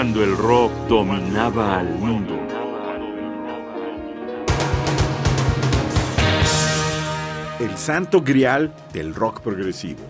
cuando el rock dominaba al mundo. El santo grial del rock progresivo.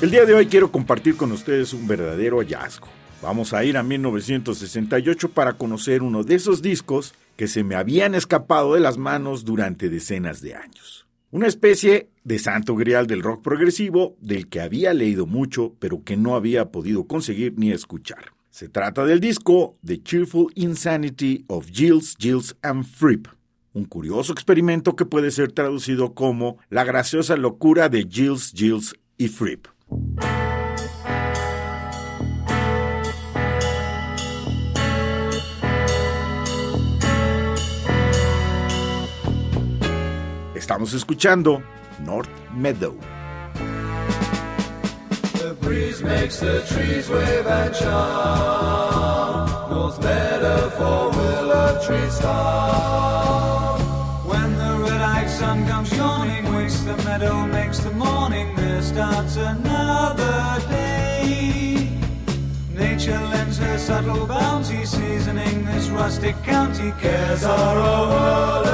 El día de hoy quiero compartir con ustedes un verdadero hallazgo. Vamos a ir a 1968 para conocer uno de esos discos que se me habían escapado de las manos durante decenas de años. Una especie de santo grial del rock progresivo del que había leído mucho pero que no había podido conseguir ni escuchar. Se trata del disco The Cheerful Insanity of Gilles, Gilles and Fripp, un curioso experimento que puede ser traducido como La graciosa locura de Gilles, Gilles y Fripp. Estamos escuchando North Meadow. The breeze makes the trees wave and charm. North Meadow for willow trees farm. When the red-eyed sun comes yawning, wakes the meadow, makes the morning. There starts another day. Nature lends her subtle bounty, seasoning this rustic county. Cares are a world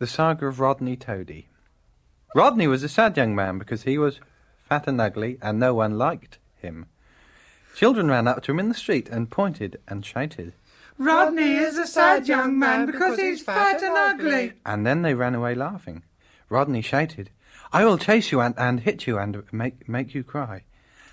away. saga of Rodney Toady. Rodney was a sad young man because he was fat and ugly and no one liked him. Children ran up to him in the street and pointed and shouted, Rodney is a sad young man because he's fat and ugly. And then they ran away laughing. Rodney shouted, I will chase you and, and hit you and make, make you cry.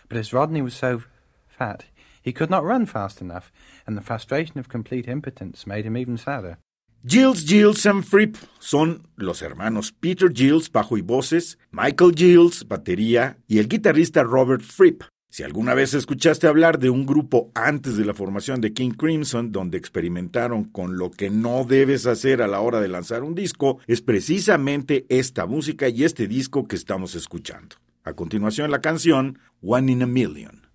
But as Rodney was so fat, he could not run fast enough, and the frustration of complete impotence made him even sadder. Gilles, Gilles and Fripp son los hermanos Peter Gilles, bajo y voces, Michael Gilles, batería, y el guitarrista Robert Fripp. Si alguna vez escuchaste hablar de un grupo antes de la formación de King Crimson, donde experimentaron con lo que no debes hacer a la hora de lanzar un disco, es precisamente esta música y este disco que estamos escuchando. A continuación la canción One in a Million.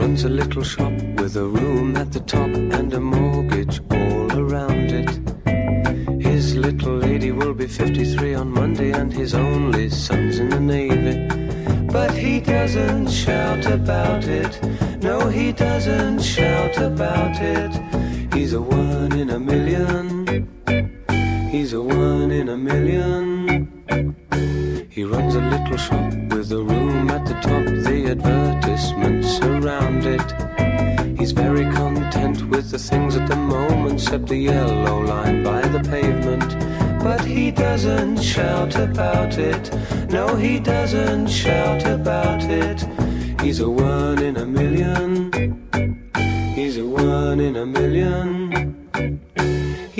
Runs a little shop with a room at the top and a mortgage all around it. His little lady will be 53 on Monday and his only son's in the Navy. But he doesn't shout about it. No, he doesn't shout about it. He's a one in a million. He's a one in a million. He runs a little shop with a room at the top, the advertisements around it. He's very content with the things at the moment, except the yellow line by the pavement. But he doesn't shout about it. No, he doesn't shout about it. He's a one in a million. He's a one in a million.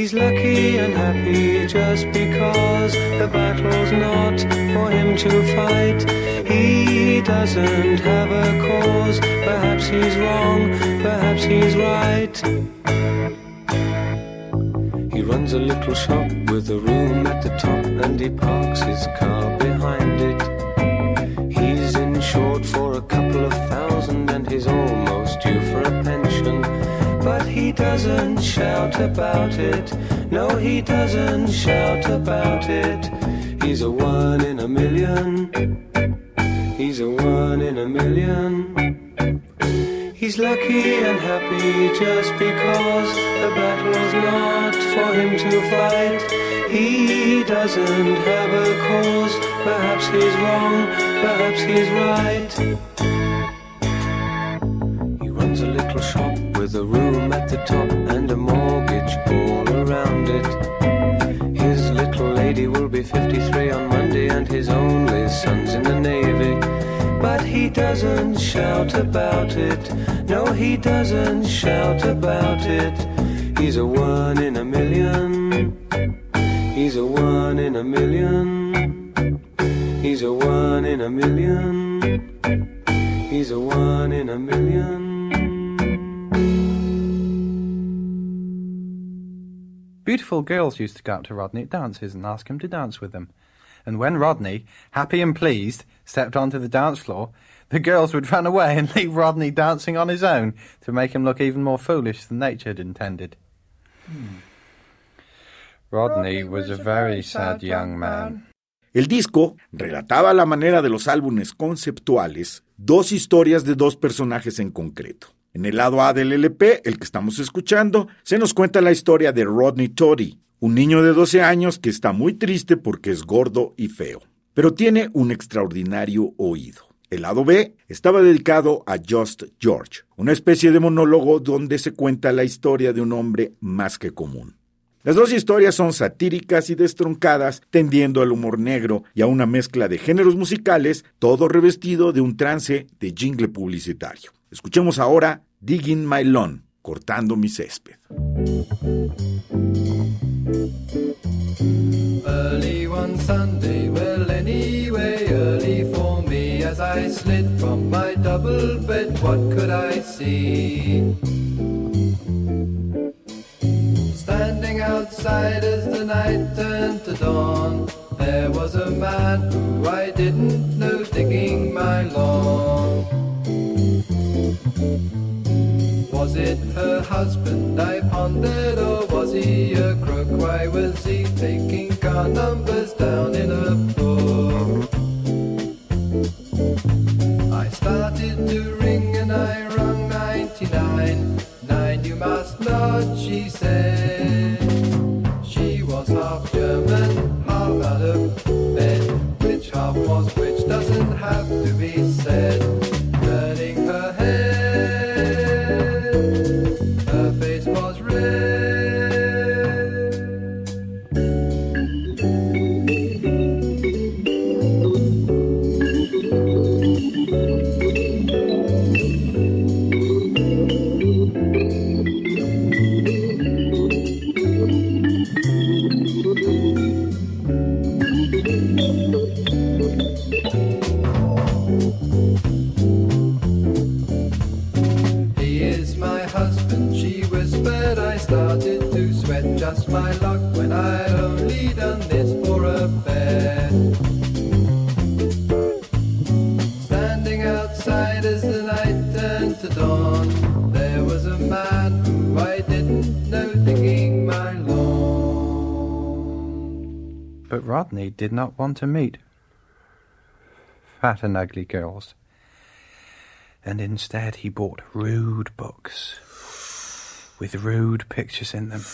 He's lucky and happy just because the battle's not for him to fight. He doesn't have a cause. Perhaps he's wrong, perhaps he's right. He runs a little shop with a room at the top and he parks his car behind it. He's insured for a couple of thousand and he's almost due for a pension. But he doesn't shout about it. No, he doesn't shout about it. He's a one in a million. He's a one in a million. He's lucky and happy just because the battle's not for him to fight. He doesn't have a cause. Perhaps he's wrong, perhaps he's right. He runs a little shop with a room at the top and a mortgage all around it. His little lady will be 53 on Monday, and his only son's in the Navy. But he doesn't shout about it. No, he doesn't shout about it. He's a one in a million. He's a one in a million. He's a one in a million. He's a one in a million. Beautiful girls used to go up to Rodney at dances and ask him to dance with them. And when Rodney, happy and pleased, stepped onto the dance floor, the girls would run away and leave Rodney dancing on his own to make him look even more foolish than nature had intended. Hmm. Rodney was a very sad young man. El disco relataba a la manera de los álbumes conceptuales dos historias de dos personajes en concreto. En el lado A del LP, el que estamos escuchando, se nos cuenta la historia de Rodney Toddy, un niño de 12 años que está muy triste porque es gordo y feo, pero tiene un extraordinario oído. El lado B estaba dedicado a Just George, una especie de monólogo donde se cuenta la historia de un hombre más que común. Las dos historias son satíricas y destroncadas, tendiendo al humor negro y a una mezcla de géneros musicales, todo revestido de un trance de jingle publicitario. Escuchemos ahora Digging My Lawn, cortando mi césped. Early one Sunday, well, anyway, early for me as I slid from my double bed, what could I see? Standing outside as the night turned to dawn, there was a man who Was it her husband I pondered, or was he a crook? Why was he taking car numbers down in a book? I started to ring and I rung 99. Nine, you must not, she said. Outside as the night turned to dawn, there was a man who I didn't know digging my lawn. But Rodney did not want to meet fat and ugly girls. And instead he bought rude books with rude pictures in them.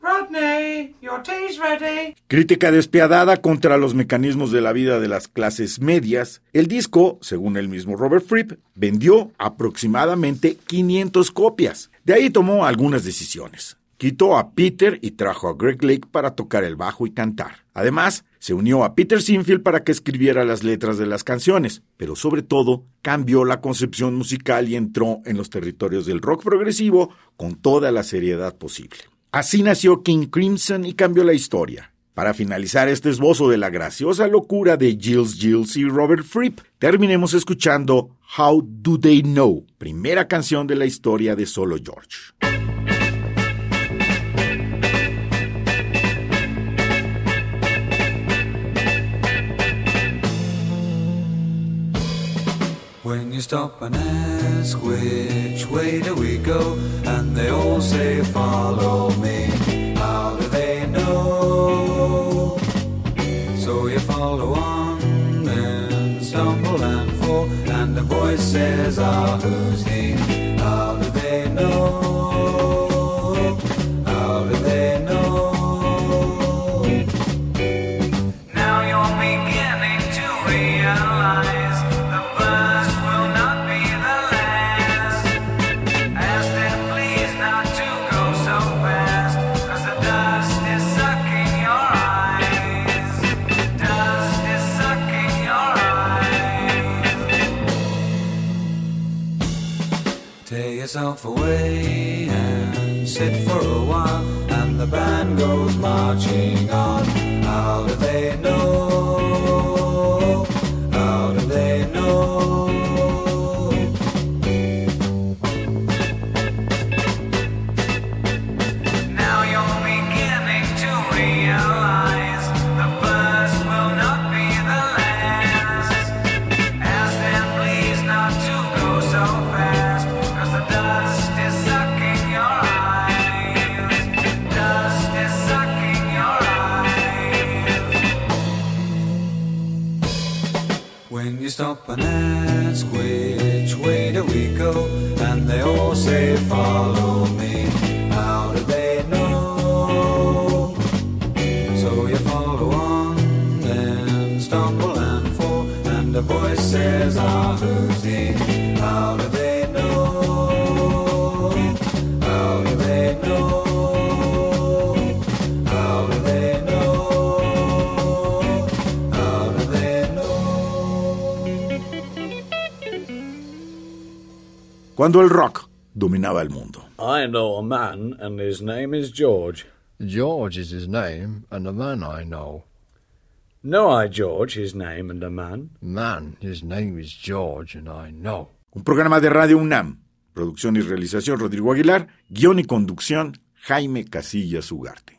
Rodney, your tea's ready. Crítica despiadada contra los mecanismos de la vida de las clases medias, el disco, según el mismo Robert Fripp, vendió aproximadamente 500 copias. De ahí tomó algunas decisiones. Quitó a Peter y trajo a Greg Lake para tocar el bajo y cantar. Además, Se unió a Peter Sinfield para que escribiera las letras de las canciones, pero sobre todo cambió la concepción musical y entró en los territorios del rock progresivo con toda la seriedad posible. Así nació King Crimson y cambió la historia. Para finalizar este esbozo de la graciosa locura de Gilles Gilles y Robert Fripp, terminemos escuchando How Do They Know, primera canción de la historia de Solo George. When you stop and ask which way do we go, and they all say follow me. How do they know? So you follow on and stumble and fall, and the voice says, Ah, who's he? Tear yourself away and sit for a while, and the band goes marching on. How do they know? Cuando el rock dominaba el mundo. I know a man, and his name is George. George is his name, and a man I know. Know I George, his name, and a man? Man, his name is George, and I know. Un programa de Radio UNAM. Producción y realización Rodrigo Aguilar. Guión y conducción Jaime Casillas Ugarte.